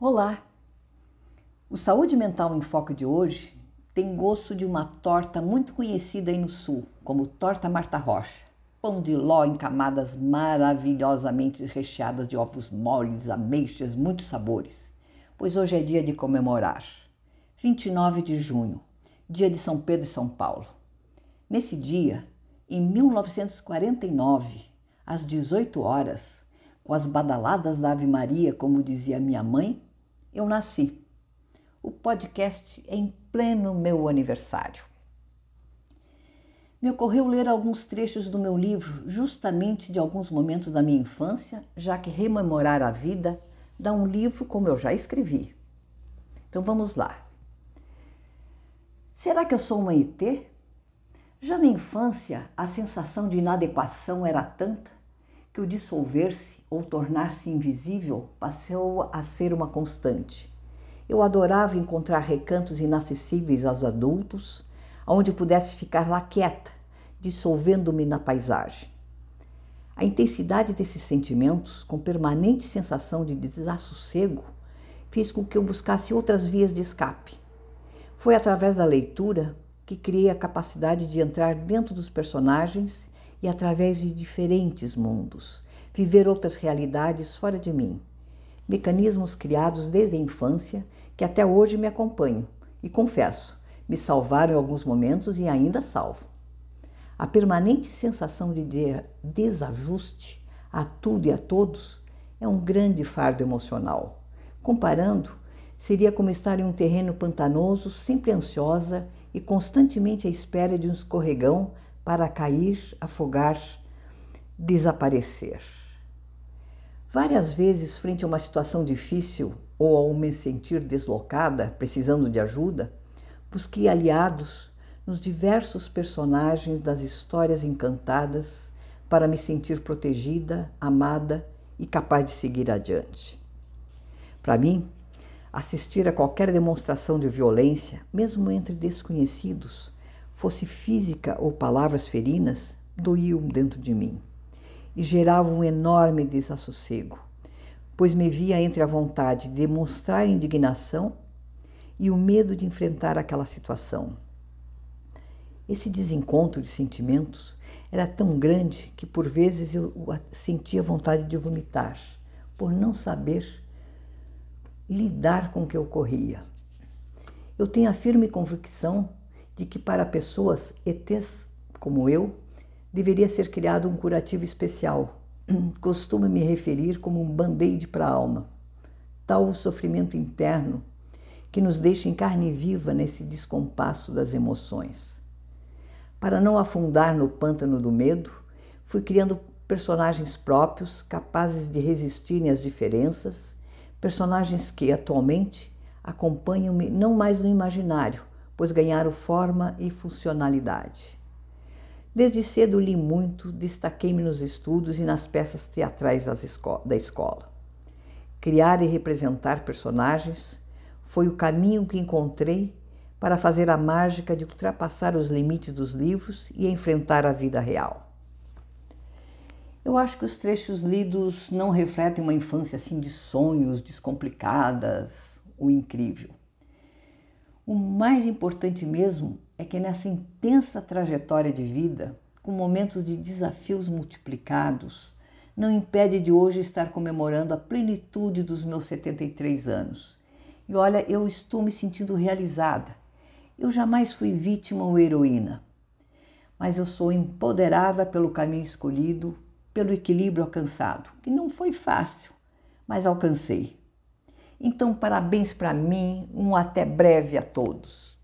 Olá! O Saúde Mental em Foco de hoje tem gosto de uma torta muito conhecida aí no Sul, como torta Marta Rocha. Pão de ló em camadas maravilhosamente recheadas de ovos moles, ameixas, muitos sabores. Pois hoje é dia de comemorar. 29 de junho, dia de São Pedro e São Paulo. Nesse dia, em 1949, às 18 horas, com as badaladas da Ave Maria, como dizia minha mãe, eu nasci. O podcast é em pleno meu aniversário. Me ocorreu ler alguns trechos do meu livro, justamente de alguns momentos da minha infância, já que rememorar a vida dá um livro como eu já escrevi. Então vamos lá. Será que eu sou uma ET? Já na infância, a sensação de inadequação era tanta que o dissolver-se ou tornar-se invisível passou a ser uma constante. Eu adorava encontrar recantos inacessíveis aos adultos, onde pudesse ficar lá quieta, dissolvendo-me na paisagem. A intensidade desses sentimentos, com permanente sensação de desassossego, fez com que eu buscasse outras vias de escape. Foi através da leitura que criei a capacidade de entrar dentro dos personagens e através de diferentes mundos, viver outras realidades fora de mim. Mecanismos criados desde a infância que até hoje me acompanham e, confesso, me salvaram em alguns momentos e ainda salvo. A permanente sensação de desajuste a tudo e a todos é um grande fardo emocional. Comparando, seria como estar em um terreno pantanoso, sempre ansiosa e constantemente à espera de um escorregão para cair, afogar, desaparecer. Várias vezes, frente a uma situação difícil ou ao me sentir deslocada, precisando de ajuda, busquei aliados nos diversos personagens das histórias encantadas para me sentir protegida, amada e capaz de seguir adiante. Para mim, assistir a qualquer demonstração de violência, mesmo entre desconhecidos, fosse física ou palavras ferinas, doíam dentro de mim e gerava um enorme desassossego, pois me via entre a vontade de demonstrar indignação e o medo de enfrentar aquela situação. Esse desencontro de sentimentos era tão grande que por vezes eu sentia vontade de vomitar, por não saber lidar com o que ocorria. Eu tenho a firme convicção de que para pessoas ETs como eu, deveria ser criado um curativo especial. Costumo me referir como um band-aid para a alma. Tal o sofrimento interno que nos deixa em carne viva nesse descompasso das emoções. Para não afundar no pântano do medo, fui criando personagens próprios capazes de resistirem às diferenças, personagens que atualmente acompanham-me não mais no imaginário, pois ganharam forma e funcionalidade. Desde cedo li muito, destaquei-me nos estudos e nas peças teatrais da escola. Criar e representar personagens foi o caminho que encontrei para fazer a mágica de ultrapassar os limites dos livros e enfrentar a vida real. Eu acho que os trechos lidos não refletem uma infância assim de sonhos descomplicadas, o incrível. O mais importante mesmo é que nessa intensa trajetória de vida, com momentos de desafios multiplicados, não impede de hoje estar comemorando a plenitude dos meus 73 anos. E olha, eu estou me sentindo realizada. Eu jamais fui vítima ou heroína, mas eu sou empoderada pelo caminho escolhido, pelo equilíbrio alcançado, que não foi fácil, mas alcancei. Então, parabéns para mim, um até breve a todos.